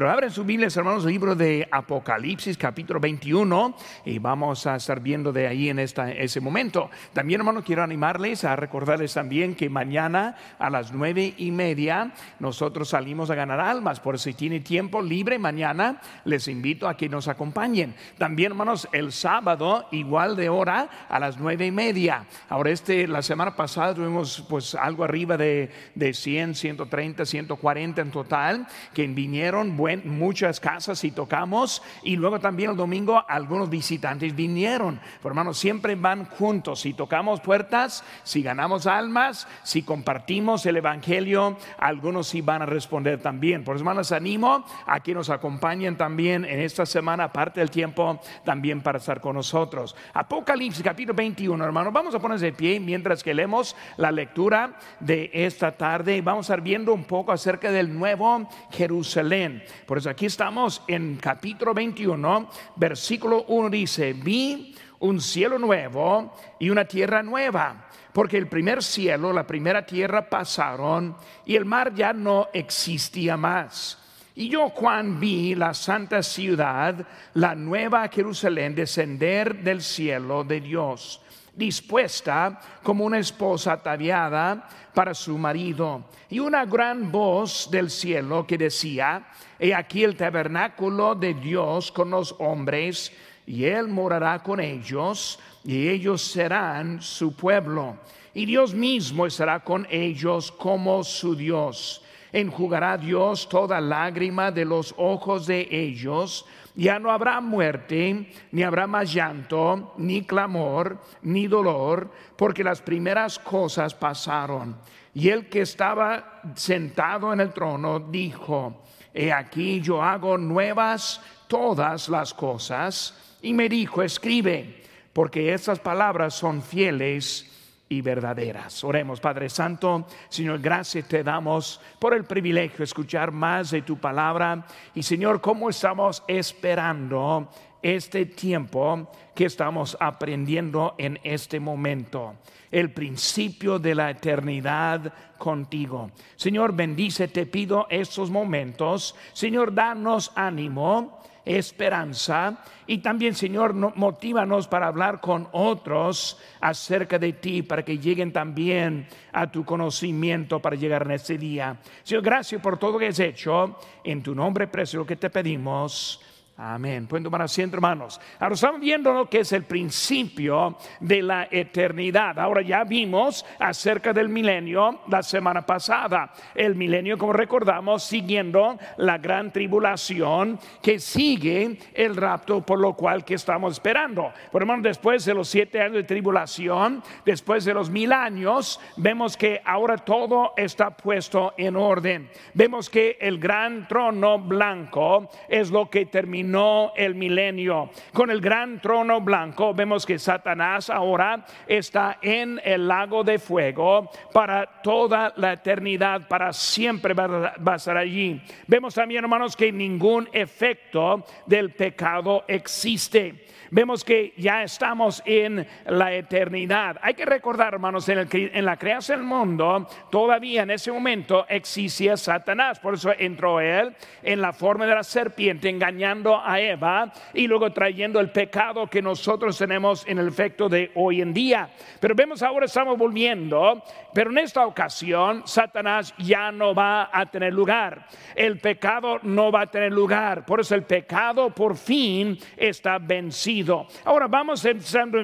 Pero abren sus Biblias, hermanos, el libro de Apocalipsis, capítulo 21, y vamos a estar viendo de ahí en esta, ese momento. También, hermanos, quiero animarles a recordarles también que mañana a las nueve y media nosotros salimos a ganar almas. Por si tiene tiempo libre mañana, les invito a que nos acompañen. También, hermanos, el sábado, igual de hora, a las nueve y media. Ahora, este, la semana pasada tuvimos pues algo arriba de, de 100, 130, 140 en total, que vinieron muchas casas y tocamos. Y luego también el domingo algunos visitantes vinieron. Pero hermanos, siempre van juntos. Si tocamos puertas, si ganamos almas, si compartimos el Evangelio, algunos sí van a responder también. Por eso, hermanos, animo a que nos acompañen también en esta semana, aparte del tiempo, también para estar con nosotros. Apocalipsis capítulo 21, hermanos. Vamos a ponerse de pie mientras que leemos la lectura de esta tarde. Vamos a estar viendo un poco acerca del nuevo Jerusalén. Por eso aquí estamos en capítulo 21, versículo 1 dice, vi un cielo nuevo y una tierra nueva, porque el primer cielo, la primera tierra pasaron y el mar ya no existía más. Y yo, Juan, vi la santa ciudad, la nueva Jerusalén, descender del cielo de Dios, dispuesta como una esposa ataviada para su marido. Y una gran voz del cielo que decía, He aquí el tabernáculo de Dios con los hombres, y Él morará con ellos, y ellos serán su pueblo. Y Dios mismo estará con ellos como su Dios. Enjugará Dios toda lágrima de los ojos de ellos. Ya no habrá muerte, ni habrá más llanto, ni clamor, ni dolor, porque las primeras cosas pasaron. Y el que estaba sentado en el trono dijo, he aquí yo hago nuevas todas las cosas. Y me dijo, escribe, porque estas palabras son fieles y verdaderas. Oremos, Padre Santo, Señor, gracias te damos por el privilegio de escuchar más de tu palabra. Y Señor, ¿cómo estamos esperando este tiempo que estamos aprendiendo en este momento? el principio de la eternidad contigo. Señor, bendice, te pido estos momentos. Señor, danos ánimo, esperanza y también, Señor, motívanos para hablar con otros acerca de ti, para que lleguen también a tu conocimiento para llegar en este día. Señor, gracias por todo lo que has hecho. En tu nombre precioso que te pedimos. Amén. Pueden tomar asiento, hermanos. Ahora estamos viendo lo que es el principio de la eternidad. Ahora ya vimos acerca del milenio la semana pasada. El milenio, como recordamos, siguiendo la gran tribulación que sigue el rapto, por lo cual que estamos esperando. Por hermano, después de los siete años de tribulación, después de los mil años, vemos que ahora todo está puesto en orden. Vemos que el gran trono blanco es lo que termina no el milenio. Con el gran trono blanco vemos que Satanás ahora está en el lago de fuego para toda la eternidad, para siempre va a estar allí. Vemos también, hermanos, que ningún efecto del pecado existe vemos que ya estamos en la eternidad. Hay que recordar, hermanos, en, en la creación del mundo, todavía en ese momento existía Satanás. Por eso entró él en la forma de la serpiente, engañando a Eva y luego trayendo el pecado que nosotros tenemos en el efecto de hoy en día. Pero vemos ahora estamos volviendo, pero en esta ocasión Satanás ya no va a tener lugar. El pecado no va a tener lugar. Por eso el pecado por fin está vencido. Ahora vamos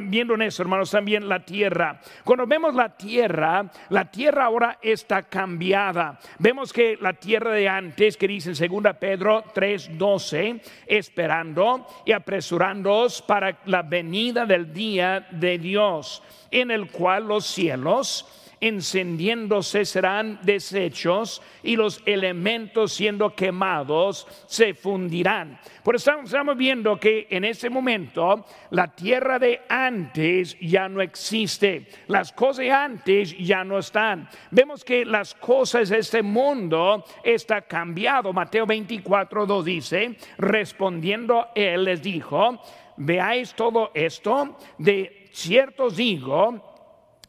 viendo en eso, hermanos, también la tierra. Cuando vemos la tierra, la tierra ahora está cambiada. Vemos que la tierra de antes, que dice en 2 Pedro 3:12, esperando y apresurándoos para la venida del día de Dios, en el cual los cielos encendiéndose serán deshechos y los elementos siendo quemados se fundirán. Por eso estamos viendo que en ese momento la tierra de antes ya no existe, las cosas de antes ya no están. Vemos que las cosas de este mundo está cambiado. Mateo 24, 2 dice, respondiendo él les dijo, veáis todo esto, de cierto digo,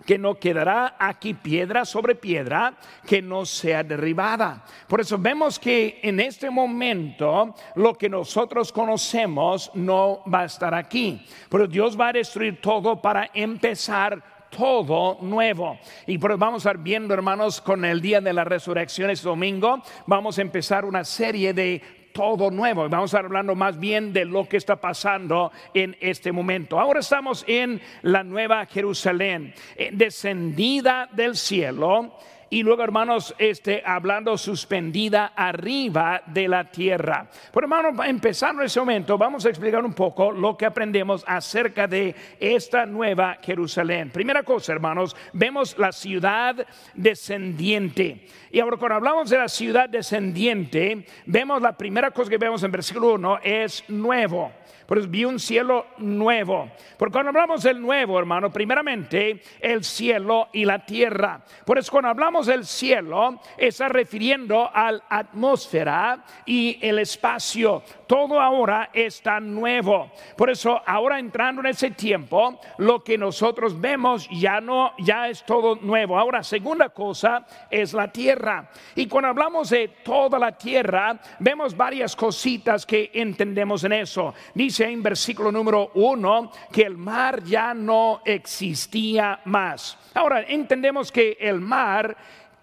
que no quedará aquí piedra sobre piedra que no sea derribada. Por eso vemos que en este momento lo que nosotros conocemos no va a estar aquí. Pero Dios va a destruir todo para empezar todo nuevo. Y vamos a estar viendo, hermanos, con el día de la resurrección este domingo, vamos a empezar una serie de todo nuevo. Vamos a estar hablando más bien de lo que está pasando en este momento. Ahora estamos en la nueva Jerusalén, eh, descendida del cielo y luego, hermanos, este, hablando suspendida arriba de la tierra. Pero, hermanos, empezando ese momento, vamos a explicar un poco lo que aprendemos acerca de esta nueva Jerusalén. Primera cosa, hermanos, vemos la ciudad descendiente. Y ahora, cuando hablamos de la ciudad descendiente, vemos la primera cosa que vemos en versículo 1 es nuevo. Por eso vi un cielo nuevo. Porque cuando hablamos del nuevo, hermano, primeramente el cielo y la tierra. Por eso cuando hablamos del cielo, está refiriendo a la atmósfera y el espacio. Todo ahora está nuevo. Por eso ahora entrando en ese tiempo, lo que nosotros vemos ya no, ya es todo nuevo. Ahora, segunda cosa es la tierra. Y cuando hablamos de toda la tierra, vemos varias cositas que entendemos en eso. Dice en versículo número uno que el mar ya no existía más. Ahora, entendemos que el mar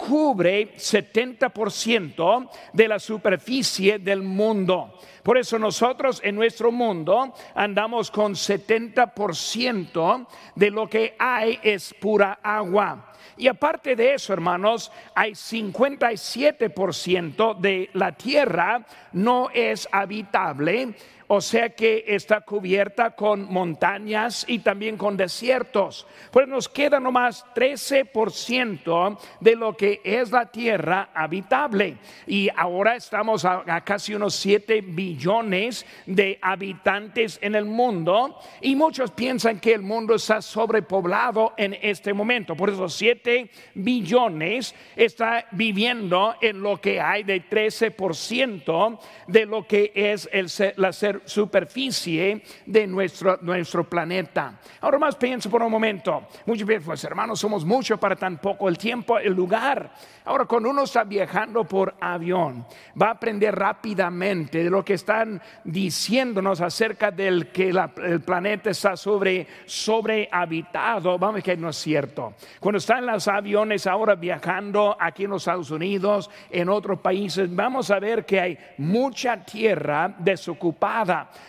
cubre 70% de la superficie del mundo. Por eso nosotros en nuestro mundo andamos con 70% de lo que hay es pura agua. Y aparte de eso, hermanos, hay 57% de la tierra no es habitable o sea que está cubierta con montañas y también con desiertos. Pues nos queda nomás 13% de lo que es la tierra habitable. Y ahora estamos a, casi unos 7 billones de habitantes en el mundo. Y muchos piensan que el mundo está sobrepoblado en este momento. Por eso 7 billones está viviendo en lo que hay de 13% de lo que es el, la ser superficie de nuestro, nuestro planeta. Ahora más pienso por un momento, muchos veces, pues hermanos, somos muchos para tan poco el tiempo, el lugar. Ahora, cuando uno está viajando por avión, va a aprender rápidamente de lo que están diciéndonos acerca del que el planeta está sobre, sobre habitado. Vamos a que no es cierto. Cuando están los aviones ahora viajando aquí en los Estados Unidos, en otros países, vamos a ver que hay mucha tierra desocupada.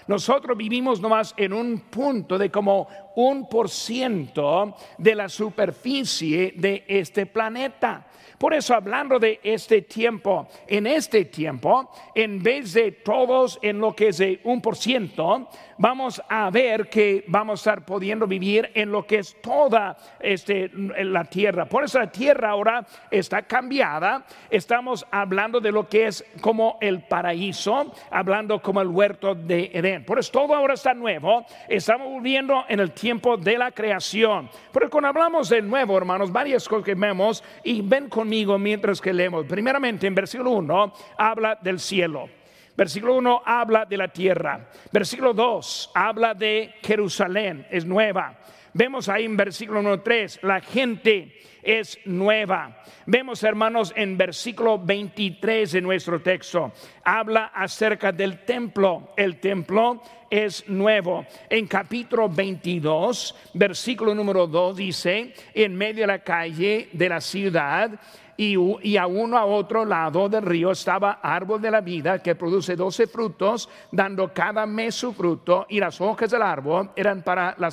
Nosotros vivimos nomás en un punto de como un por ciento de la superficie de este planeta. Por eso hablando de este tiempo, en este tiempo, en vez de todos en lo que es de un por ciento, vamos a ver que vamos a estar pudiendo vivir en lo que es toda este, la tierra. Por eso la tierra ahora está cambiada. Estamos hablando de lo que es como el paraíso, hablando como el huerto de Edén. Por eso todo ahora está nuevo. Estamos viviendo en el tiempo de la creación. Pero cuando hablamos de nuevo, hermanos, varias cosas que vemos y ven conmigo mientras que leemos. Primeramente, en versículo 1 habla del cielo. Versículo 1 habla de la tierra. Versículo 2 habla de Jerusalén, es nueva. Vemos ahí en versículo 1, 3, la gente es nueva. Vemos, hermanos, en versículo 23 de nuestro texto, habla acerca del templo. El templo es nuevo. En capítulo 22, versículo número 2 dice, en medio de la calle de la ciudad, y, a uno a otro lado del río estaba árbol de la vida que produce doce frutos, dando cada mes su fruto, y las hojas del árbol eran para la,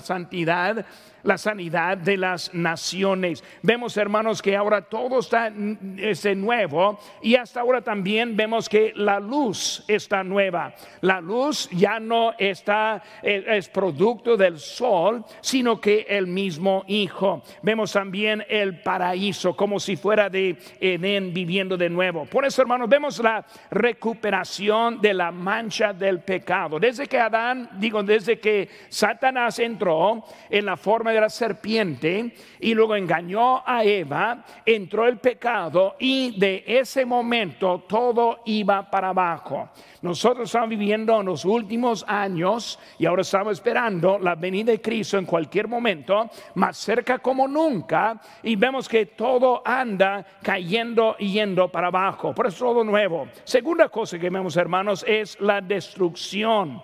santidad la sanidad de las naciones. Vemos, hermanos, que ahora todo está ese nuevo y hasta ahora también vemos que la luz está nueva. La luz ya no está, eh, es producto del sol, sino que el mismo Hijo. Vemos también el paraíso como si fuera de Edén viviendo de nuevo. Por eso, hermanos, vemos la recuperación de la mancha del pecado. Desde que Adán, digo, desde que Satanás entró en la forma de la serpiente y luego en engañó a Eva, entró el pecado y de ese momento todo iba para abajo. Nosotros estamos viviendo en los últimos años y ahora estamos esperando la venida de Cristo en cualquier momento, más cerca como nunca, y vemos que todo anda cayendo y yendo para abajo. Por eso todo nuevo. Segunda cosa que vemos, hermanos, es la destrucción.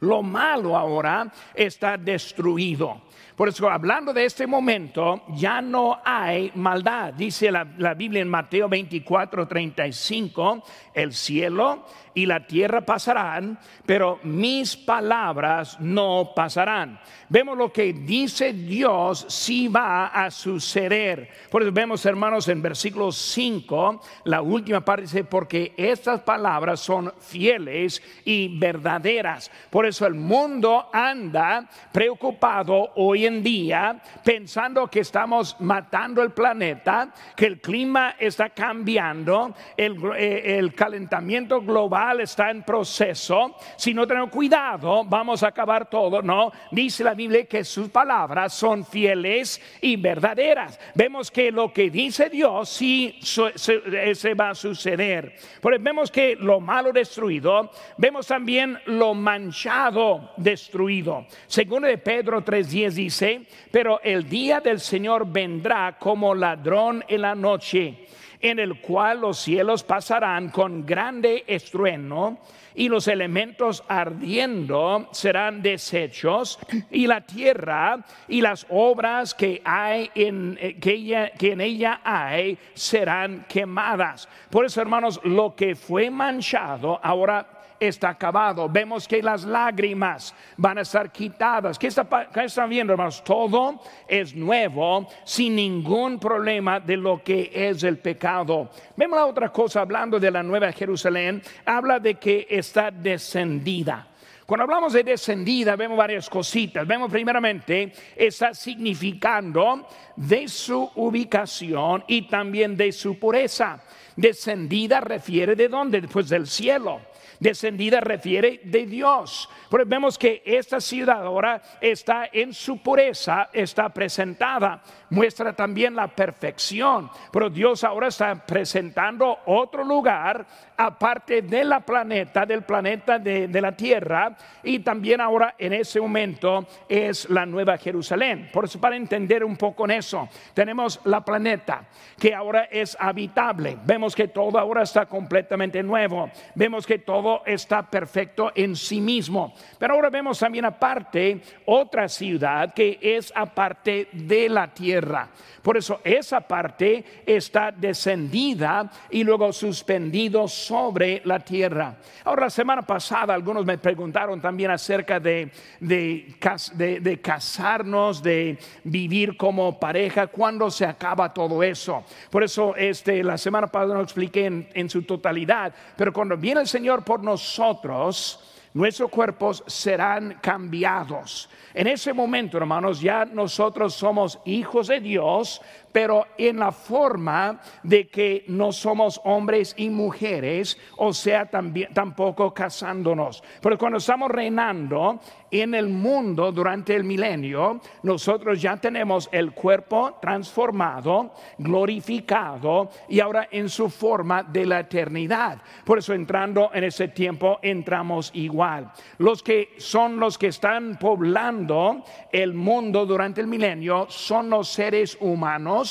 Lo malo ahora está destruido. Por eso, hablando de este momento, ya no hay maldad. Dice la, la, Biblia en Mateo 24, 35, el cielo y la tierra pasarán, pero mis palabras no pasarán. Vemos lo que dice Dios si va a suceder. Por eso vemos, hermanos, en versículo 5, la última parte dice, porque estas palabras son fieles y verdaderas. Por eso el mundo anda preocupado hoy en día pensando que estamos matando el planeta, que el clima está cambiando, el, eh, el calentamiento global está en proceso, si no tenemos cuidado, vamos a acabar todo. No, dice la Biblia que sus palabras son fieles y verdaderas. Vemos que lo que dice Dios sí se, va a suceder. Pero vemos que lo malo destruido, vemos también lo manchado destruido. Según de Pedro 3:10 dice, pero el día del Señor vendrá como ladrón en la noche en el cual los cielos pasarán con grande estruendo y los elementos ardiendo serán deshechos y la tierra y las obras que hay en eh, ella, que en ella hay serán quemadas. Por eso, hermanos, lo que fue manchado ahora está acabado. Vemos que las lágrimas van a estar quitadas. ¿Qué, está, viendo, hermanos? Todo es nuevo, sin ningún problema de lo que es el pecado. Vemos la otra cosa, hablando de la Nueva Jerusalén, habla de que está descendida. Cuando hablamos de descendida, vemos varias cositas. Vemos primeramente, está significando de su ubicación y también de su pureza. Descendida refiere de dónde? Pues del cielo. Descendida refiere de Dios. Pero vemos que esta ciudad ahora está en su pureza, está presentada. Muestra también la perfección. Pero Dios ahora está presentando otro lugar aparte de la planeta, del planeta de, de la tierra. Y también ahora en ese momento es la nueva Jerusalén. Por eso para entender un poco en eso, tenemos la planeta que ahora es habitable. Vemos que todo ahora está completamente nuevo. Vemos que todo está perfecto en sí mismo. Pero ahora vemos también aparte otra ciudad que es aparte de la tierra. Por eso esa parte está descendida y luego suspendido sobre la tierra. Ahora la semana pasada algunos me preguntaron también acerca de, de, casarnos, de vivir como pareja, cuándo se acaba todo eso. Por eso este, la semana pasada no expliqué en, en su totalidad, pero cuando viene el Señor por nosotros, nuestros cuerpos serán cambiados. En ese momento, hermanos, ya nosotros somos hijos de Dios, pero en la forma de que no somos hombres y mujeres, o sea, también, tampoco casándonos. Pero cuando estamos reinando en el mundo durante el milenio, nosotros ya tenemos el cuerpo transformado, glorificado y ahora en su forma de la eternidad. Por eso entrando en ese tiempo entramos igual. Los que son los que están poblando el mundo durante el milenio son los seres humanos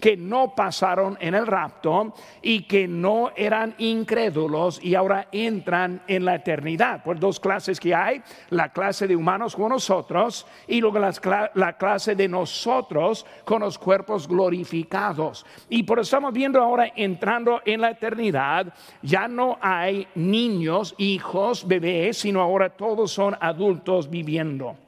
que no pasaron en el rapto y que no eran incrédulos y ahora entran en la eternidad. Por dos clases que hay, la clase de humanos con nosotros y luego la, clase de nosotros con los cuerpos glorificados. Y por eso estamos viendo ahora entrando en la eternidad, ya no hay niños, hijos, bebés, sino ahora todos son adultos viviendo.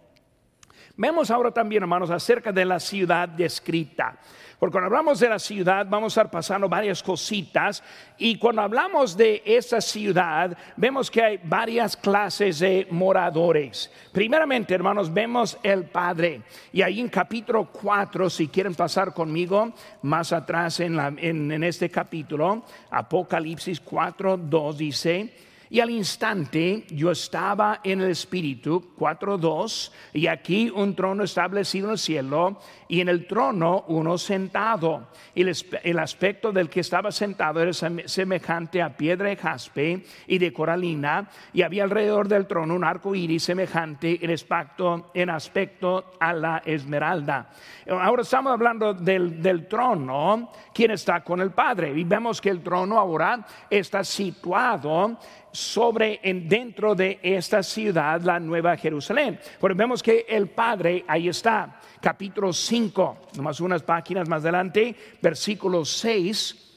Vemos ahora también, hermanos, acerca de la ciudad descrita. Porque cuando hablamos de la ciudad vamos a estar pasando varias cositas y cuando hablamos de esa ciudad vemos que hay varias clases de moradores. Primeramente, hermanos, vemos el Padre y ahí en capítulo 4, si quieren pasar conmigo más atrás en, en este capítulo, Apocalipsis 4, 2 dice, Y al instante yo estaba en el Espíritu, 4.2, y aquí un trono establecido en el cielo, y en el trono uno sentado. Y el, aspecto del que estaba sentado era semejante a piedra de jaspe y de coralina, y había alrededor del trono un arco iris semejante en aspecto, en aspecto a la esmeralda. Ahora estamos hablando del, del trono, quien está con el Padre, y vemos que el trono ahora está situado sobre en, dentro de esta ciudad, la Nueva Jerusalén. Porque vemos que el Padre ahí está, capítulo 5, nomás unas páginas más adelante, versículo 6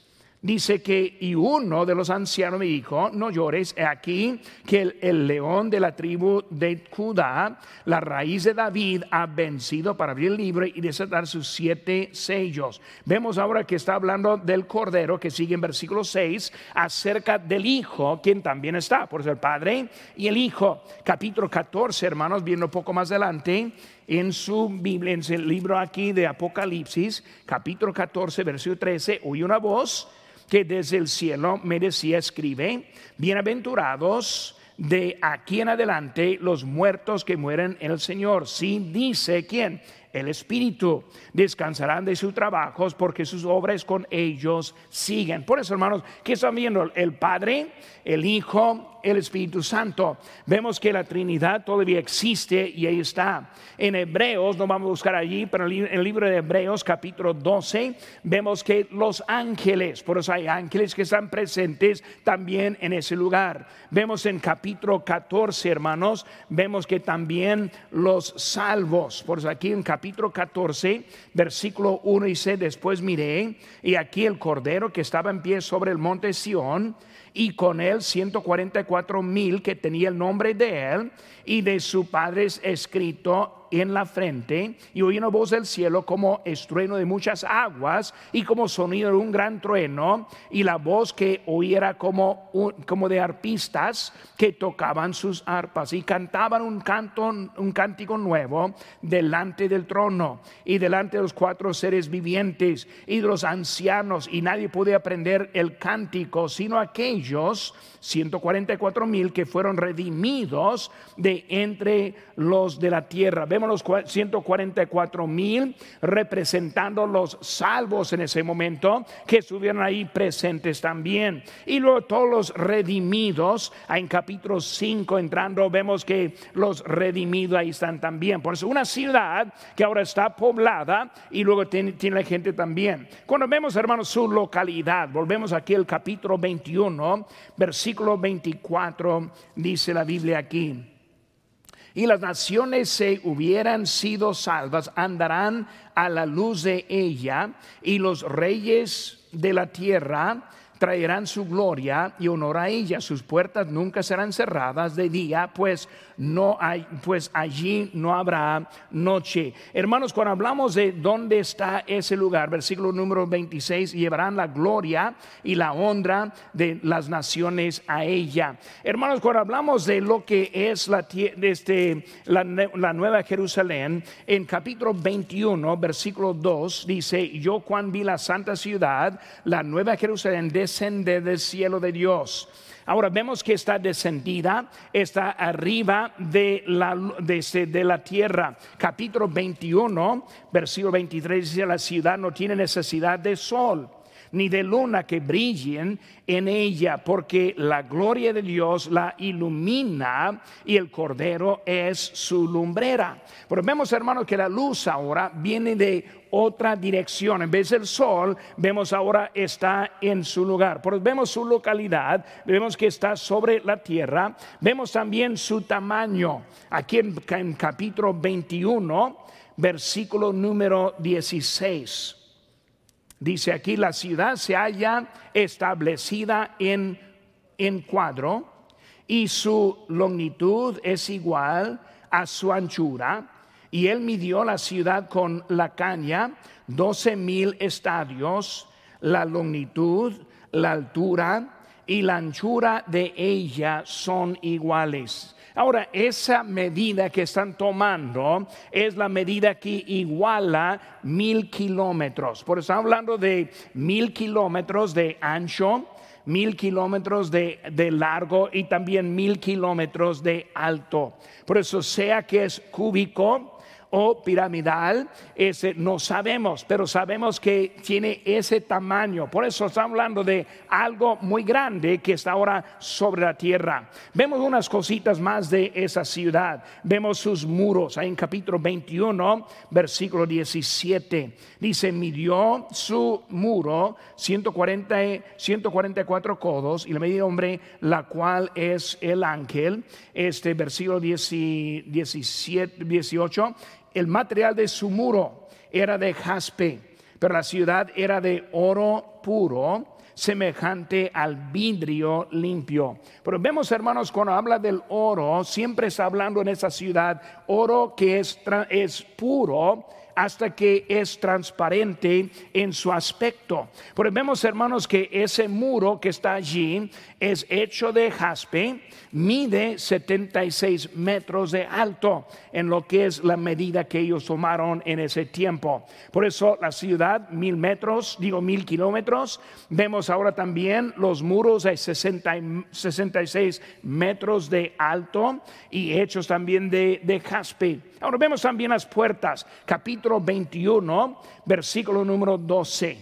dice que y uno de los ancianos me dijo, no llores, aquí que el, león de la tribu de Judá, la raíz de David, ha vencido para abrir el libro y desatar sus siete sellos. Vemos ahora que está hablando del cordero que sigue en versículo 6 acerca del hijo, quien también está, por ser el padre y el hijo. Capítulo 14, hermanos, viendo un poco más adelante en su Biblia, en el libro aquí de Apocalipsis, capítulo 14, versículo 13, oí una voz que desde el cielo me decía, escribe, bienaventurados de aquí en adelante los muertos que mueren en el Señor. Sí, dice quién, el Espíritu. Descansarán de sus trabajos porque sus obras con ellos siguen. Por eso, hermanos, ¿qué están viendo? El Padre, el Hijo el Espíritu Santo. Vemos que la Trinidad todavía existe y ahí está. En Hebreos, no vamos a buscar allí, pero en el libro de Hebreos capítulo 12 vemos que los ángeles, por eso hay ángeles que están presentes también en ese lugar. Vemos en capítulo 14, hermanos, vemos que también los salvos, por eso aquí en capítulo 14, versículo 1 dice, después miré y aquí el cordero que estaba en pie sobre el monte Sión, y con él 144 mil que tenía el nombre de él y de su padre escrito en la frente y oí una voz del cielo como estrueno de muchas aguas y como sonido de un gran trueno y la voz que oí era como, como de arpistas que tocaban sus arpas y cantaban un canto, un cántico nuevo delante del trono y delante de los cuatro seres vivientes y de los ancianos y nadie puede aprender el cántico sino aquellos 144 mil que fueron redimidos de entre los de la tierra. Vemos los 144 mil representando los salvos en ese momento que estuvieron ahí presentes también. Y luego todos los redimidos, en capítulo 5 entrando, vemos que los redimidos ahí están también. Por eso una ciudad que ahora está poblada y luego tiene, tiene la gente también. Cuando vemos, hermanos, su localidad, volvemos aquí al capítulo 21, versículo 24, dice la Biblia aquí y las naciones se hubieran sido salvas, andarán a la luz de ella, y los reyes de la tierra traerán su gloria y honor a ella. Sus puertas nunca serán cerradas de día, pues no hay, pues allí no habrá noche. Hermanos, cuando hablamos de dónde está ese lugar, versículo número 26, llevarán la gloria y la honra de las naciones a ella. Hermanos, cuando hablamos de lo que es la, este, la, la nueva Jerusalén, en capítulo 21, versículo 2, dice, yo cuando vi la santa ciudad, la nueva Jerusalén, descende del cielo de Dios. Ahora vemos que está descendida, está arriba de la, de, de la tierra. Capítulo 21, versículo 23 dice, la ciudad no tiene necesidad de sol ni de luna que brillen en ella, porque la gloria de Dios la ilumina y el cordero es su lumbrera. Pero vemos, hermanos, que la luz ahora viene de otra dirección. En vez del sol, vemos ahora está en su lugar. Pero vemos su localidad, vemos que está sobre la tierra, vemos también su tamaño. Aquí en, en capítulo 21, versículo número 16. Dice aquí, la ciudad se halla establecida en, en cuadro y su longitud es igual a su anchura. Y él midió la ciudad con la caña, doce mil estadios, la longitud, la altura y la anchura de ella son iguales. Ahora, esa medida que están tomando es la medida que iguala mil kilómetros. Por eso estamos hablando de mil kilómetros de ancho, mil kilómetros de, de, largo y también mil kilómetros de alto. Por eso sea que es cúbico, o piramidal, ese no sabemos, pero sabemos que tiene ese tamaño. Por eso estamos hablando de algo muy grande que está ahora sobre la tierra. Vemos unas cositas más de esa ciudad. Vemos sus muros. Ahí en capítulo 21, versículo 17. Dice, midió su muro 140, 144 codos y le medida hombre, la cual es el ángel. Este versículo 17, 18 el material de su muro era de jaspe, pero la ciudad era de oro puro, semejante al vidrio limpio. Pero vemos, hermanos, cuando habla del oro, siempre está hablando en esa ciudad, oro que es, es puro hasta que es transparente en su aspecto. Pero vemos, hermanos, que ese muro que está allí es hecho de jaspe, mide 76 metros de alto en lo que es la medida que ellos tomaron en ese tiempo. Por eso la ciudad, mil metros, digo mil kilómetros. Vemos ahora también los muros de 66 metros de alto y hechos también de jaspe. Ahora vemos también las puertas, capítulo 21, versículo número 12.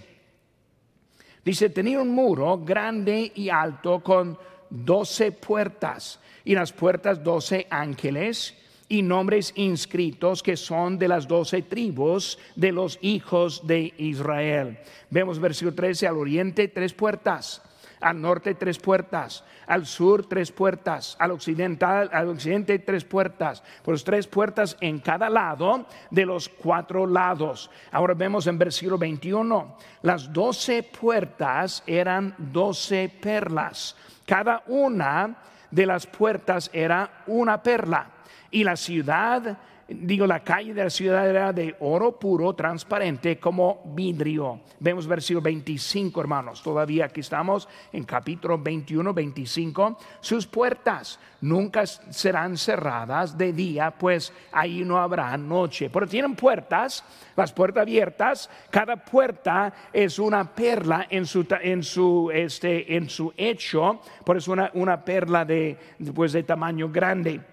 Dice, tenía un muro grande y alto con doce puertas y las puertas doce ángeles y nombres inscritos que son de las doce tribus de los hijos de Israel. Vemos versículo 13, al oriente tres puertas al norte tres puertas, al sur tres puertas, al occidental, al occidente tres puertas, pues tres puertas en cada lado de los cuatro lados. Ahora vemos en versículo 21, las doce puertas eran doce perlas, cada una de las puertas era una perla. Y la ciudad digo, la calle de la ciudad era de oro puro, transparente, como vidrio. Vemos versículo 25, hermanos. Todavía aquí estamos en capítulo 21, 25. Sus puertas nunca serán cerradas de día, pues ahí no habrá noche. Pero tienen puertas, las puertas abiertas. Cada puerta es una perla en su, en su, este, en su hecho, por eso una, una perla de, pues, de tamaño grande.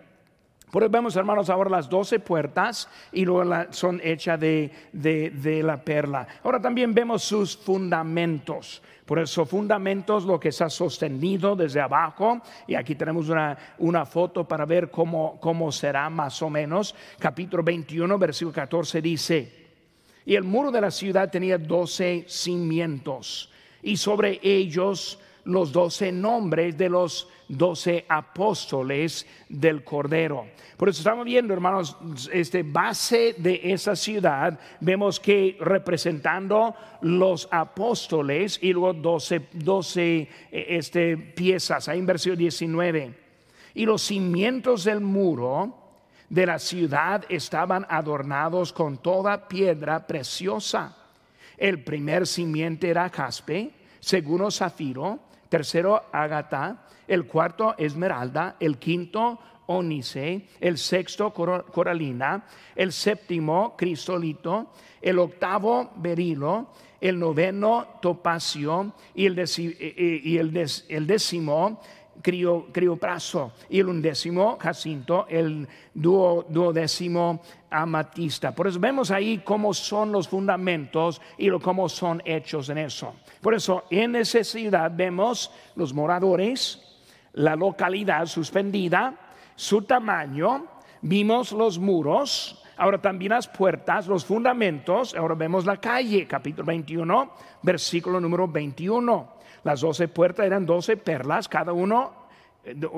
Por eso vemos, hermanos, ahora las doce puertas y luego son hechas de, de, la perla. Ahora también vemos sus fundamentos. Por eso, fundamentos, lo que está sostenido desde abajo. Y aquí tenemos una, una foto para ver cómo, cómo será más o menos. Capítulo 21, versículo 14 dice, y el muro de la ciudad tenía doce cimientos y sobre ellos los doce nombres de los doce apóstoles del Cordero. Por eso estamos viendo, hermanos, este base de esa ciudad, vemos que representando los apóstoles y luego doce, doce eh, este, piezas, ahí en versículo 19. Y los cimientos del muro de la ciudad estaban adornados con toda piedra preciosa. El primer cimiento era jaspe, segundo zafiro, tercero ágata, el cuarto esmeralda, el quinto ónice, el sexto coralina, el séptimo crisolito, el octavo berilo, el noveno topacio. Y el, el, décimo criopraso. Y el undécimo jacinto, el duodécimo amatista. Por eso vemos ahí cómo son los fundamentos y cómo son hechos en eso. Por eso en ciudad vemos los moradores, la localidad suspendida, su tamaño, vimos los muros, ahora también las puertas, los fundamentos, ahora vemos la calle, capítulo 21, versículo número 21. Las doce puertas eran doce perlas, cada uno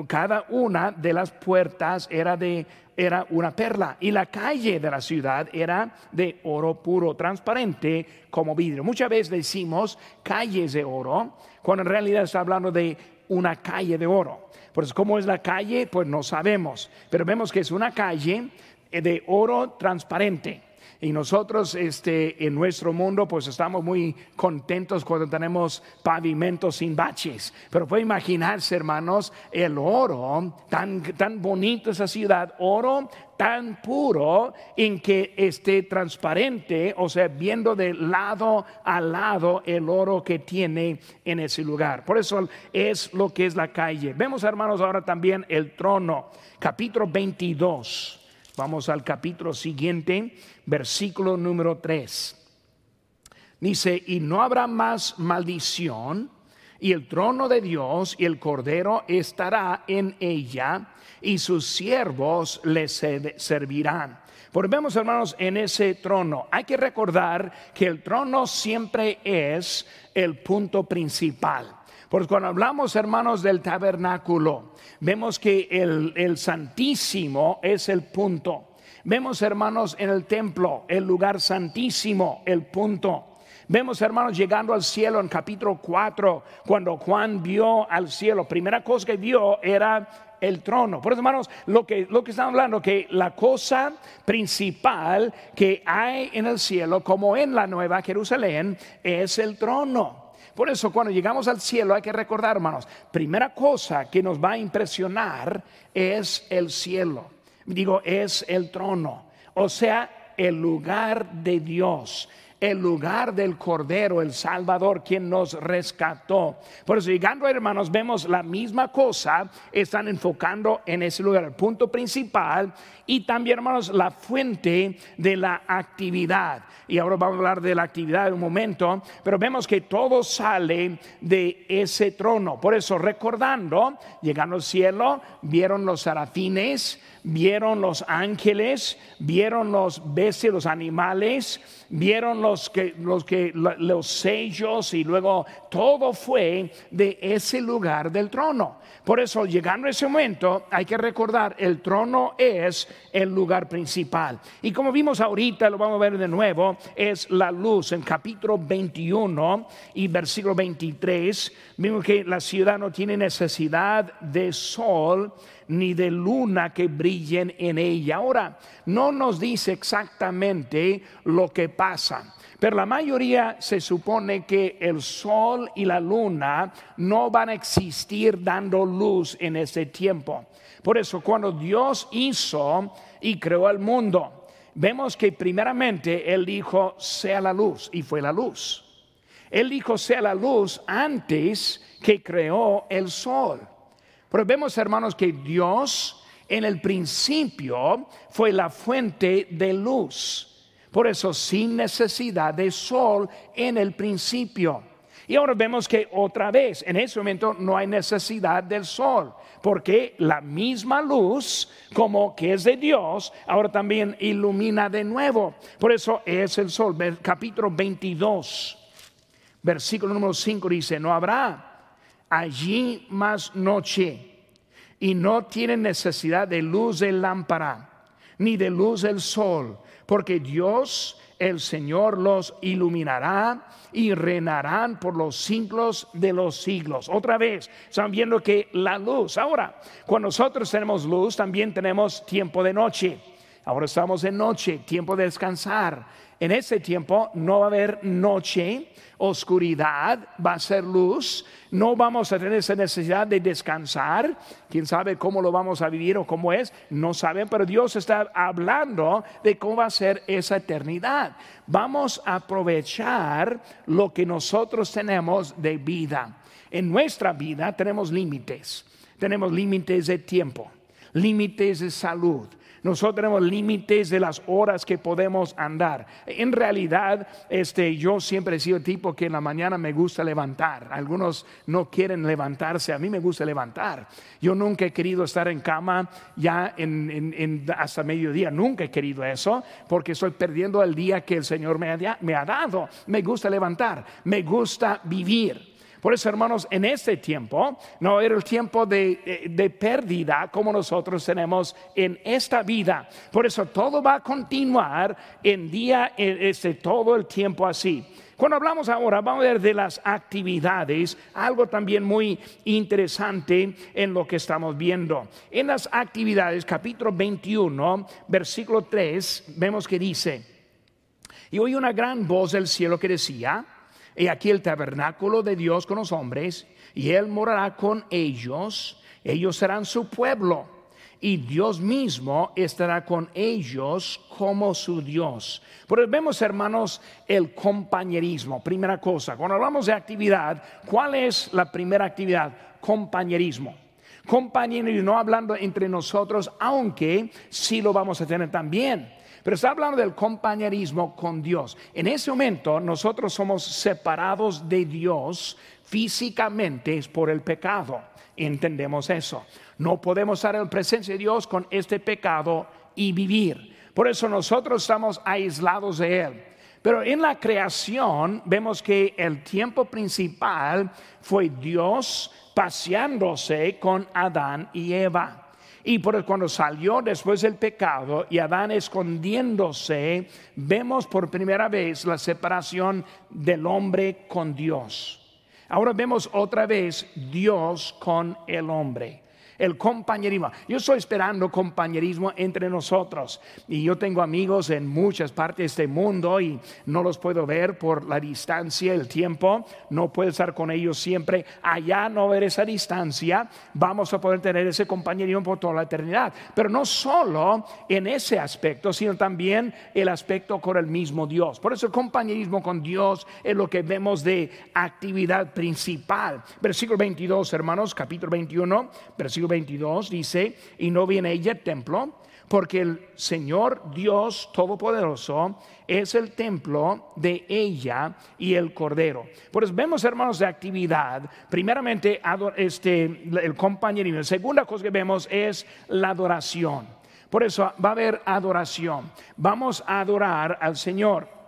cada una de las puertas era de era una perla y la calle de la ciudad era de oro puro, transparente como vidrio. Muchas veces decimos calles de oro, cuando en realidad está hablando de una calle de oro. Pues cómo es la calle, pues no sabemos, pero vemos que es una calle de oro transparente. Y nosotros este, en nuestro mundo pues estamos muy contentos cuando tenemos pavimentos sin baches. Pero puede imaginarse, hermanos, el oro, tan, tan bonito esa ciudad, oro tan puro en que esté transparente, o sea, viendo de lado a lado el oro que tiene en ese lugar. Por eso es lo que es la calle. Vemos, hermanos, ahora también el trono, capítulo 22. Vamos al capítulo siguiente, versículo número 3. Dice, y no habrá más maldición, y el trono de Dios y el cordero estará en ella, y sus siervos le servirán. Porque vemos, hermanos, en ese trono, hay que recordar que el trono siempre es el punto principal. Porque cuando hablamos, hermanos, del tabernáculo, vemos que el, santísimo es el punto. Vemos, hermanos, en el templo, el lugar santísimo, el punto. Vemos, hermanos, llegando al cielo en capítulo 4, cuando Juan vio al cielo, primera cosa que vio era el trono. Por eso, hermanos, lo que, lo que estamos hablando, que la cosa principal que hay en el cielo, como en la Nueva Jerusalén, es el trono. Por eso cuando llegamos al cielo hay que recordar, hermanos, primera cosa que nos va a impresionar es el cielo. Digo, es el trono. O sea, el lugar de Dios el lugar del Cordero, el Salvador, quien nos rescató. Por eso, llegando hermanos, vemos la misma cosa, están enfocando en ese lugar, el punto principal y también, hermanos, la fuente de la actividad. Y ahora vamos a hablar de la actividad en un momento, pero vemos que todo sale de ese trono. Por eso, recordando, llegando al cielo, vieron los serafines, vieron los ángeles, vieron los bestias, los animales, vieron los que, los que los sellos y luego todo fue de ese lugar del trono. Por eso, llegando a ese momento, hay que recordar, el trono es el lugar principal. Y como vimos ahorita, lo vamos a ver de nuevo, es la luz. En capítulo 21 y versículo 23, vimos que la ciudad no tiene necesidad de sol ni de luna que brillen en ella. Ahora, no nos dice exactamente lo que pasa. Pero la mayoría se supone que el sol y la luna no van a existir dando luz en ese tiempo. Por eso cuando Dios hizo y creó el mundo, vemos que primeramente Él dijo, sea la luz, y fue la luz. Él dijo, sea la luz antes que creó el sol. Pero vemos, hermanos, que Dios en el principio fue la fuente de luz. Por eso, sin necesidad de sol en el principio. Y ahora vemos que otra vez, en ese momento no hay necesidad del sol, porque la misma luz, como que es de Dios, ahora también ilumina de nuevo. Por eso es el sol. Capítulo 22, versículo número 5 dice, no habrá allí más noche y no tienen necesidad de luz de lámpara, ni de luz del sol porque Dios, el Señor, los iluminará y reinarán por los siglos de los siglos. Otra vez, están viendo que la luz, ahora, cuando nosotros tenemos luz, también tenemos tiempo de noche. Ahora estamos en noche, tiempo de descansar. En ese tiempo no va a haber noche, oscuridad, va a ser luz. No vamos a tener esa necesidad de descansar. Quién sabe cómo lo vamos a vivir o cómo es, no saben, pero Dios está hablando de cómo va a ser esa eternidad. Vamos a aprovechar lo que nosotros tenemos de vida. En nuestra vida tenemos límites. Tenemos límites de tiempo, límites de salud, nosotros tenemos límites de las horas que podemos andar. En realidad, este, yo siempre he sido tipo que en la mañana me gusta levantar. Algunos no quieren levantarse, a mí me gusta levantar. Yo nunca he querido estar en cama ya en, hasta mediodía, nunca he querido eso, porque estoy perdiendo el día que el Señor me ha dado. Me gusta levantar, me gusta vivir. Por eso, hermanos, en este tiempo no era el tiempo de, de, pérdida como nosotros tenemos en esta vida. Por eso todo va a continuar en día, este, todo el tiempo así. Cuando hablamos ahora, vamos a ver de las actividades, algo también muy interesante en lo que estamos viendo. En las actividades, capítulo 21, versículo 3, vemos que dice, Y oí una gran voz del cielo que decía, He aquí el tabernáculo de Dios con los hombres, y Él morará con ellos, ellos serán su pueblo, y Dios mismo estará con ellos como su Dios. Pero vemos, hermanos, el compañerismo. Primera cosa, cuando hablamos de actividad, ¿cuál es la primera actividad? Compañerismo. Compañerismo, no hablando entre nosotros, aunque sí lo vamos a tener también. Pero está hablando del compañerismo con Dios. En ese momento nosotros somos separados de Dios físicamente por el pecado. Entendemos eso. No podemos estar en presencia de Dios con este pecado y vivir. Por eso nosotros estamos aislados de Él. Pero en la creación vemos que el tiempo principal fue Dios paseándose con Adán y Eva. Y por cuando salió después del pecado y Adán escondiéndose, vemos por primera vez la separación del hombre con Dios. Ahora vemos otra vez Dios con el hombre el compañerismo. Yo estoy esperando compañerismo entre nosotros. Y yo tengo amigos en muchas partes de este mundo y no los puedo ver por la distancia, el tiempo. No puedo estar con ellos siempre. Allá no ver esa distancia. Vamos a poder tener ese compañerismo por toda la eternidad. Pero no solo en ese aspecto, sino también el aspecto con el mismo Dios. Por eso el compañerismo con Dios es lo que vemos de actividad principal. Versículo 22, hermanos, capítulo 21, versículo 22 dice, y no viene ella el templo, porque el Señor Dios Todopoderoso es el templo de ella y el Cordero. Pues vemos, hermanos, de actividad, primeramente este, el compañerismo. La segunda cosa que vemos es la adoración. Por eso va a haber adoración. Vamos a adorar al Señor.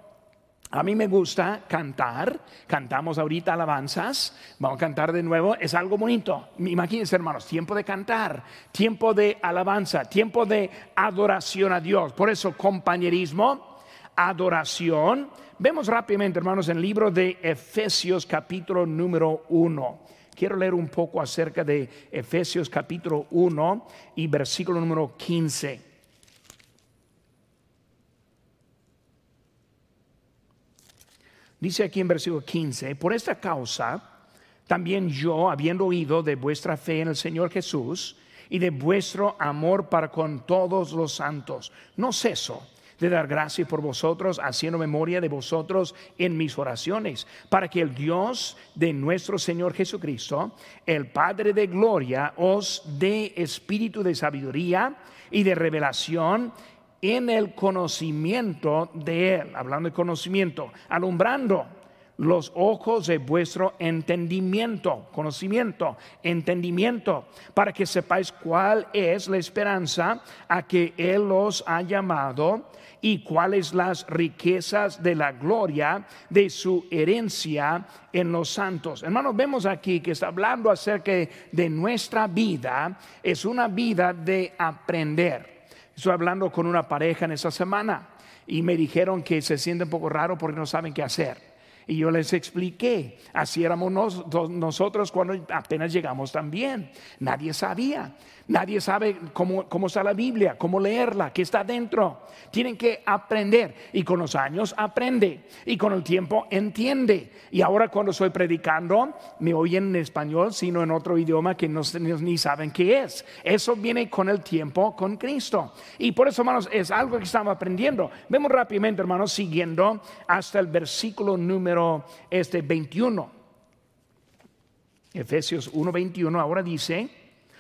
A mí me gusta cantar, cantamos ahorita alabanzas, vamos a cantar de nuevo, es algo bonito. Imagínense hermanos, tiempo de cantar, tiempo de alabanza, tiempo de adoración a Dios. Por eso compañerismo, adoración. Vemos rápidamente hermanos en el libro de Efesios capítulo número 1. Quiero leer un poco acerca de Efesios capítulo 1 y versículo número 15. Dice aquí en versículo 15, por esta causa, también yo, habiendo oído de vuestra fe en el Señor Jesús y de vuestro amor para con todos los santos, no ceso de dar gracias por vosotros, haciendo memoria de vosotros en mis oraciones, para que el Dios de nuestro Señor Jesucristo, el Padre de gloria, os dé espíritu de sabiduría y de revelación en el conocimiento de Él, hablando de conocimiento, alumbrando los ojos de vuestro entendimiento, conocimiento, entendimiento, para que sepáis cuál es la esperanza a que Él os ha llamado y cuáles las riquezas de la gloria de su herencia en los santos. Hermanos, vemos aquí que está hablando acerca de nuestra vida, es una vida de aprender. Estoy hablando con una pareja en esa semana y me dijeron que se siente un poco raro porque no saben qué hacer. Y yo les expliqué, así éramos nosotros cuando apenas llegamos también. Nadie sabía. Nadie sabe cómo, cómo, está la Biblia, cómo leerla, qué está dentro. Tienen que aprender y con los años aprende y con el tiempo entiende. Y ahora cuando estoy predicando, me oyen en español, sino en otro idioma que no, ni saben qué es. Eso viene con el tiempo con Cristo. Y por eso, hermanos, es algo que estamos aprendiendo. Vemos rápidamente, hermanos, siguiendo hasta el versículo número este 21. Efesios 1:21 ahora dice,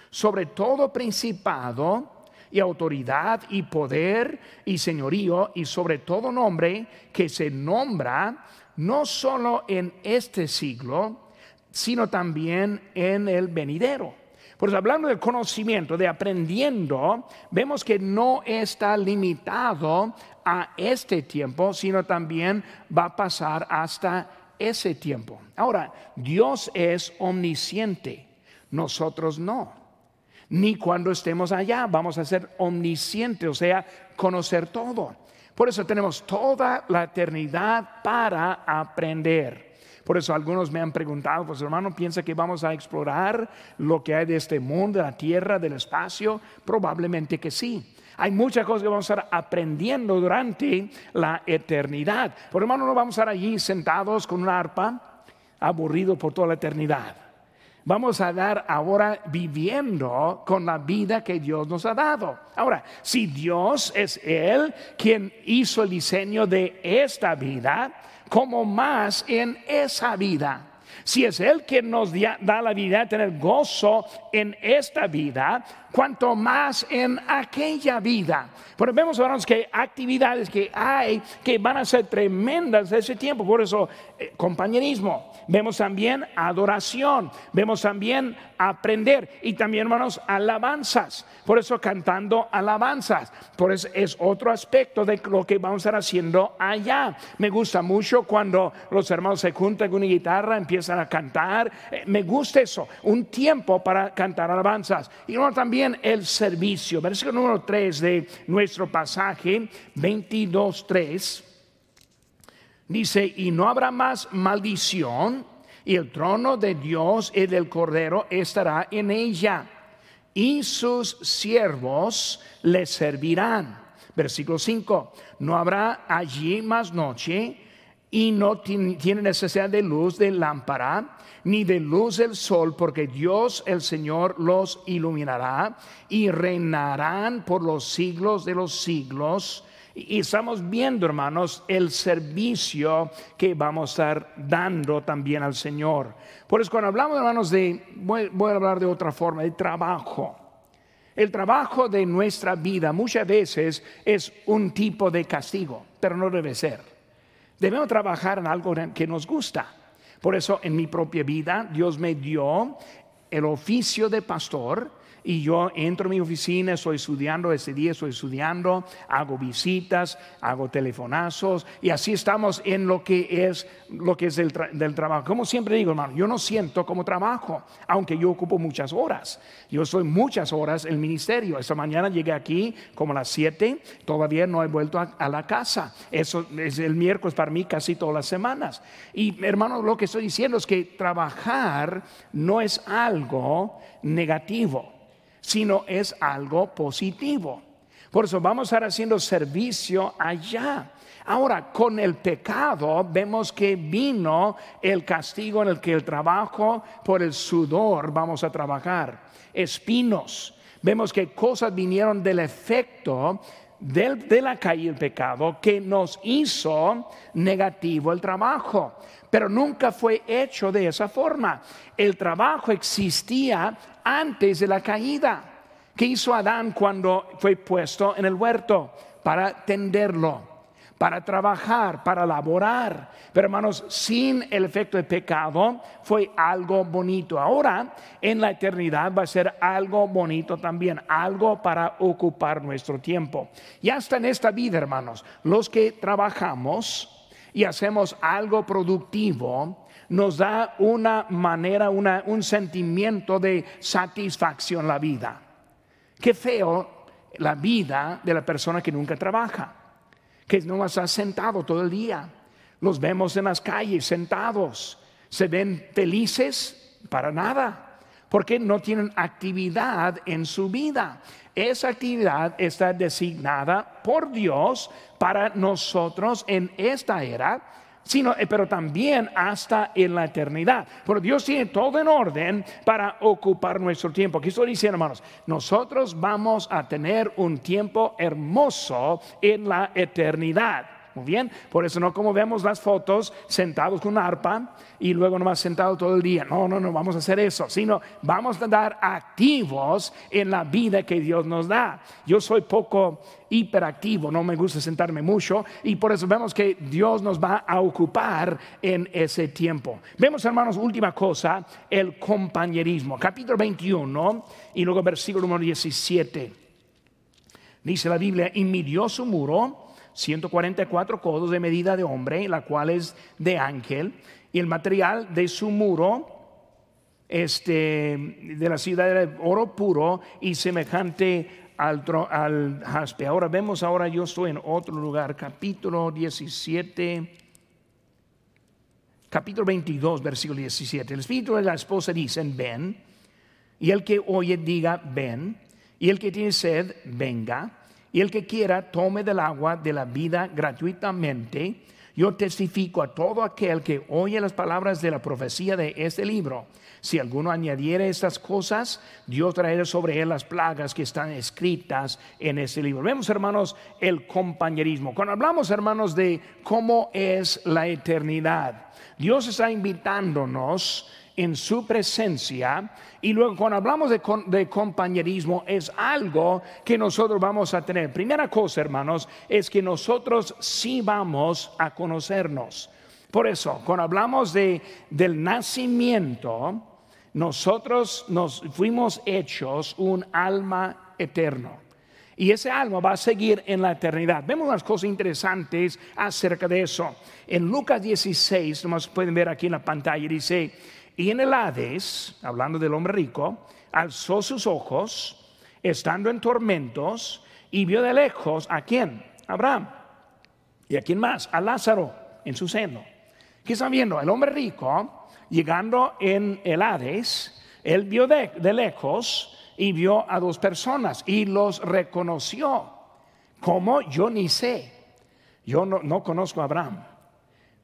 sobre todo principado y autoridad y poder y señorío y sobre todo nombre que se nombra no solo en este siglo, sino también en el venidero. Pues hablando del conocimiento, de aprendiendo, vemos que no está limitado a este tiempo, sino también va a pasar hasta ese tiempo. Ahora, Dios es omnisciente, nosotros no ni cuando estemos allá. Vamos a ser omniscientes, o sea, conocer todo. Por eso tenemos toda la eternidad para aprender. Por eso algunos me han preguntado, pues hermano, ¿piensa que vamos a explorar lo que hay de este mundo, de la tierra, del espacio? Probablemente que sí. Hay muchas cosas que vamos a estar aprendiendo durante la eternidad. Por hermano, no vamos a estar allí sentados con una arpa, aburridos por toda la eternidad. Vamos a dar ahora viviendo con la vida que Dios nos ha dado. Ahora, si Dios es Él quien hizo el diseño de esta vida, como más en esa vida. Si es Él quien nos da la vida, tener gozo en esta vida, cuanto más en aquella vida. Pero vemos, hermanos, que actividades que hay que van a ser tremendas ese tiempo. Por eso, eh, compañerismo. Vemos también adoración. Vemos también aprender. Y también, hermanos, alabanzas. Por eso, cantando alabanzas. Por eso es otro aspecto de lo que vamos a estar haciendo allá. Me gusta mucho cuando los hermanos se juntan con una guitarra, empiezan a cantar. Eh, me gusta eso. Un tiempo para cantar alabanzas. Y luego también el servicio. Versículo número 3 de nuestro pasaje, 22.3, dice, y no habrá más maldición, y el trono de Dios y del Cordero estará en ella, y sus siervos le servirán. Versículo 5, no habrá allí más noche, y no tiene necesidad de luz de lámpara ni de luz del sol, porque Dios el Señor los iluminará y reinarán por los siglos de los siglos. Y estamos viendo, hermanos, el servicio que vamos a estar dando también al Señor. Por eso cuando hablamos, hermanos, de, voy, voy a hablar de otra forma, de trabajo. El trabajo de nuestra vida muchas veces es un tipo de castigo, pero no debe ser. Debemos trabajar en algo que nos gusta. Por eso en mi propia vida Dios me dio el oficio de pastor y yo entro en mi oficina, estoy estudiando ese día, estoy estudiando, hago visitas, hago telefonazos y así estamos en lo que es lo que es del, trabajo. Como siempre digo, hermano, yo no siento como trabajo, aunque yo ocupo muchas horas. Yo estoy muchas horas en el ministerio. Esta mañana llegué aquí como a las 7, todavía no he vuelto a, a la casa. Eso es el miércoles para mí casi todas las semanas. Y hermano, lo que estoy diciendo es que trabajar no es algo negativo sino es algo positivo. Por eso vamos a estar haciendo servicio allá. Ahora, con el pecado vemos que vino el castigo en el que el trabajo por el sudor vamos a trabajar. Espinos. Vemos que cosas vinieron del efecto de la caída del pecado que nos hizo negativo el trabajo. Pero nunca fue hecho de esa forma. El trabajo existía antes de la caída. ¿Qué hizo Adán cuando fue puesto en el huerto? Para tenderlo, para trabajar, para laborar. Pero hermanos, sin el efecto de pecado fue algo bonito. Ahora, en la eternidad va a ser algo bonito también, algo para ocupar nuestro tiempo. Y hasta en esta vida, hermanos, los que trabajamos y hacemos algo productivo, nos da una manera, un sentimiento de satisfacción la vida. Qué feo la vida de la persona que nunca trabaja, que no está sentado todo el día. Los vemos en las calles sentados, se ven felices para nada, porque no tienen actividad en su vida. Esa actividad está designada por Dios para nosotros en esta era sino, eh, pero también hasta en la eternidad. Pero Dios tiene todo en orden para ocupar nuestro tiempo. Aquí estoy diciendo, hermanos, nosotros vamos a tener un tiempo hermoso en la eternidad. Muy bien, por eso no como vemos las fotos sentados con una arpa y luego nomás sentado todo el día. No, no, no vamos a hacer eso, sino vamos a dar activos en la vida que Dios nos da. Yo soy poco hiperactivo, no me gusta sentarme mucho y por eso vemos que Dios nos va a ocupar en ese tiempo. Vemos, hermanos, última cosa, el compañerismo. Capítulo 21 y luego versículo número 17. Dice la Biblia, y midió su muro 144 codos de medida de hombre, la cual es de ángel, y el material de su muro este, de la ciudad de oro puro y semejante al, al jaspe. Ahora vemos, ahora yo estoy en otro lugar, capítulo 17, capítulo 22, versículo 17. El espíritu de la esposa dicen, ven, y el que oye diga, ven, y el que tiene sed, venga, y el que quiera, tome del agua de la vida gratuitamente. Yo testifico a todo aquel que oye las palabras de la profecía de este libro. Si alguno añadiere estas cosas, Dios traerá sobre él las plagas que están escritas en este libro. Vemos, hermanos, el compañerismo. Cuando hablamos, hermanos, de cómo es la eternidad, Dios está invitándonos en su presencia. Y luego cuando hablamos de, compañerismo es algo que nosotros vamos a tener. Primera cosa, hermanos, es que nosotros sí vamos a conocernos. Por eso, cuando hablamos de, del nacimiento, nosotros nos fuimos hechos un alma eterno. Y ese alma va a seguir en la eternidad. Vemos unas cosas interesantes acerca de eso. En Lucas 16, nomás pueden ver aquí en la pantalla, dice, y en el Hades, hablando del hombre rico, alzó sus ojos, estando en tormentos, y vio de lejos a quién? Abraham. ¿Y a quién más? A Lázaro en su seno. ¿Qué están viendo? El hombre rico, llegando en el Hades, él vio de, lejos y vio a dos personas y los reconoció. Como yo ni sé. Yo no, conozco a Abraham,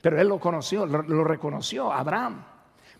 pero él lo conoció, lo, lo reconoció, Abraham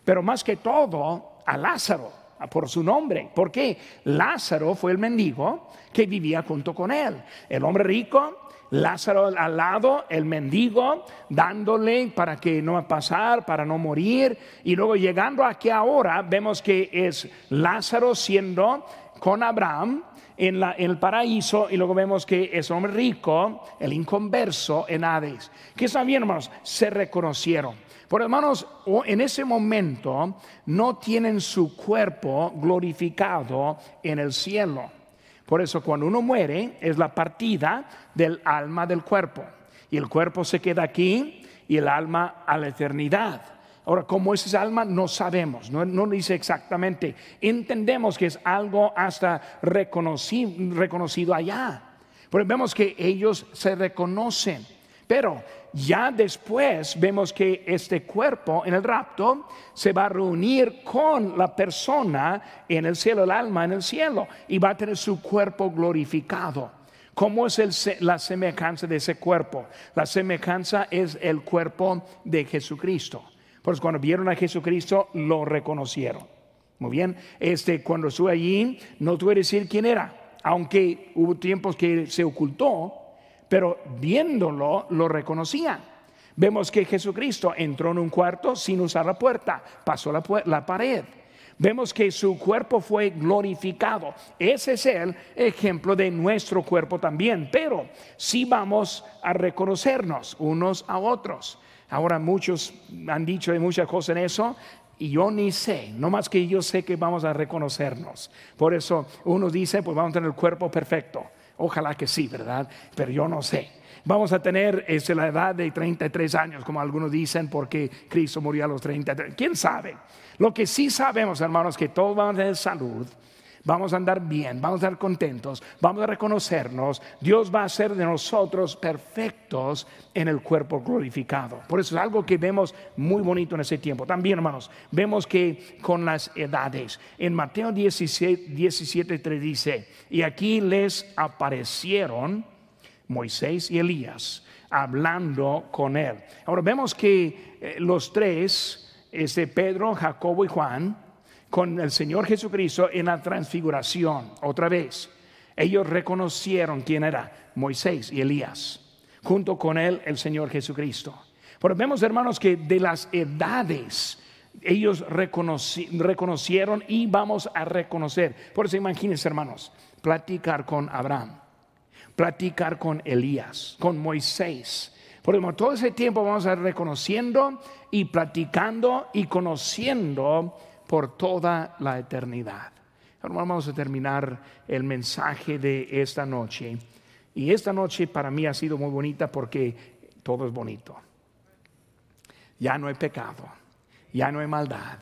pero más que todo a Lázaro por su nombre. porque Lázaro fue el mendigo que vivía junto con él. El hombre rico, Lázaro al lado, el mendigo, dándole para que no pasar, para no morir. Y luego llegando aquí ahora, vemos que es Lázaro siendo con Abraham en, el paraíso y luego vemos que es hombre rico, el inconverso en Hades. Que bien, hermanos, se reconocieron. Por hermanos, en ese momento no tienen su cuerpo glorificado en el cielo. Por eso cuando uno muere es la partida del alma del cuerpo. Y el cuerpo se queda aquí y el alma a la eternidad. Ahora, ¿cómo es esa alma? No sabemos, no, no dice exactamente. Entendemos que es algo hasta reconocido, reconocido allá. Pero vemos que ellos se reconocen. Pero ya después vemos que este cuerpo en el rapto se va a reunir con la persona en el cielo, el alma en el cielo, y va a tener su cuerpo glorificado. ¿Cómo es la semejanza de ese cuerpo? La semejanza es el cuerpo de Jesucristo. Pues cuando vieron a Jesucristo lo reconocieron. Muy bien, este, cuando estuve allí no tuve que decir quién era, aunque hubo tiempos que se ocultó, pero viéndolo lo reconocían. Vemos que Jesucristo entró en un cuarto sin usar la puerta, pasó la, pared. Vemos que su cuerpo fue glorificado. Ese es el ejemplo de nuestro cuerpo también, pero sí vamos a reconocernos unos a otros. Ahora muchos han dicho muchas cosas en eso, y yo ni sé, no más que yo sé que vamos a reconocernos. Por eso uno dice, pues vamos a tener el cuerpo perfecto. Ojalá que sí, ¿verdad? Pero yo no sé. Vamos a tener es, la edad de 33 años, como algunos dicen, porque Cristo murió a los 33. ¿Quién sabe? Lo que sí sabemos, hermanos, que todos vamos a tener salud, vamos a andar bien, vamos a estar contentos, vamos a reconocernos. Dios va a hacer de nosotros perfectos en el cuerpo glorificado. Por eso es algo que vemos muy bonito en ese tiempo. También, hermanos, vemos que con las edades, en Mateo 17, 17 3 dice, y aquí les aparecieron Moisés y Elías hablando con él. Ahora vemos que eh, los tres, este Pedro, Jacobo y Juan, con el Señor Jesucristo en la transfiguración, otra vez, ellos reconocieron quién era Moisés y Elías, junto con él el Señor Jesucristo. Pero vemos, hermanos, que de las edades ellos reconocieron y vamos a reconocer. Por eso imagínense, hermanos, platicar con Abraham, platicar con Elías, con Moisés. Por eso todo ese tiempo vamos a ir reconociendo y platicando y conociendo por toda la eternidad. Ahora vamos a terminar el mensaje de esta noche. Y esta noche para mí ha sido muy bonita porque todo es bonito. Ya no hay pecado, ya no hay maldad,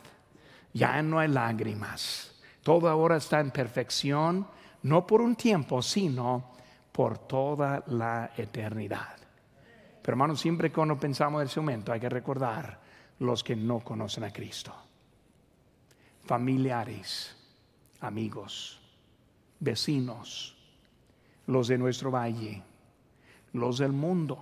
ya no hay lágrimas. Todo ahora está en perfección no por un tiempo, sino por toda la eternidad. Pero hermanos, siempre cuando pensamos en ese momento hay que recordar, los que no conocen a Cristo. Familiares, amigos, vecinos, los de nuestro valle, los del mundo.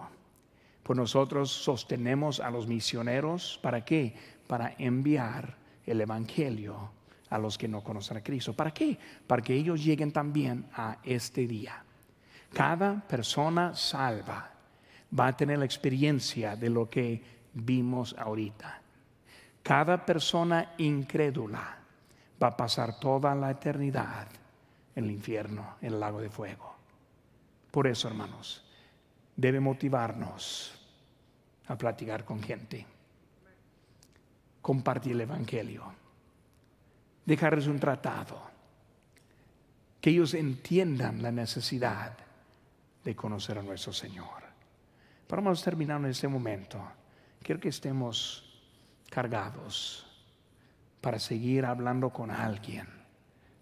Pues nosotros sostenemos a los misioneros, ¿para qué? Para enviar el Evangelio a los que no conocen a Cristo. ¿Para qué? Para que ellos lleguen también a este día. Cada persona salva va a tener la experiencia de lo que vimos ahorita. Cada persona incrédula va a pasar toda la eternidad en el infierno, en el lago de fuego. Por eso, hermanos, debe motivarnos a platicar con gente, compartir el Evangelio, dejarles un tratado, que ellos entiendan la necesidad de conocer a nuestro Señor. Pero vamos a terminar en este momento. Quiero que estemos cargados para seguir hablando con alguien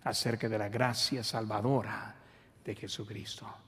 acerca de la gracia salvadora de Jesucristo.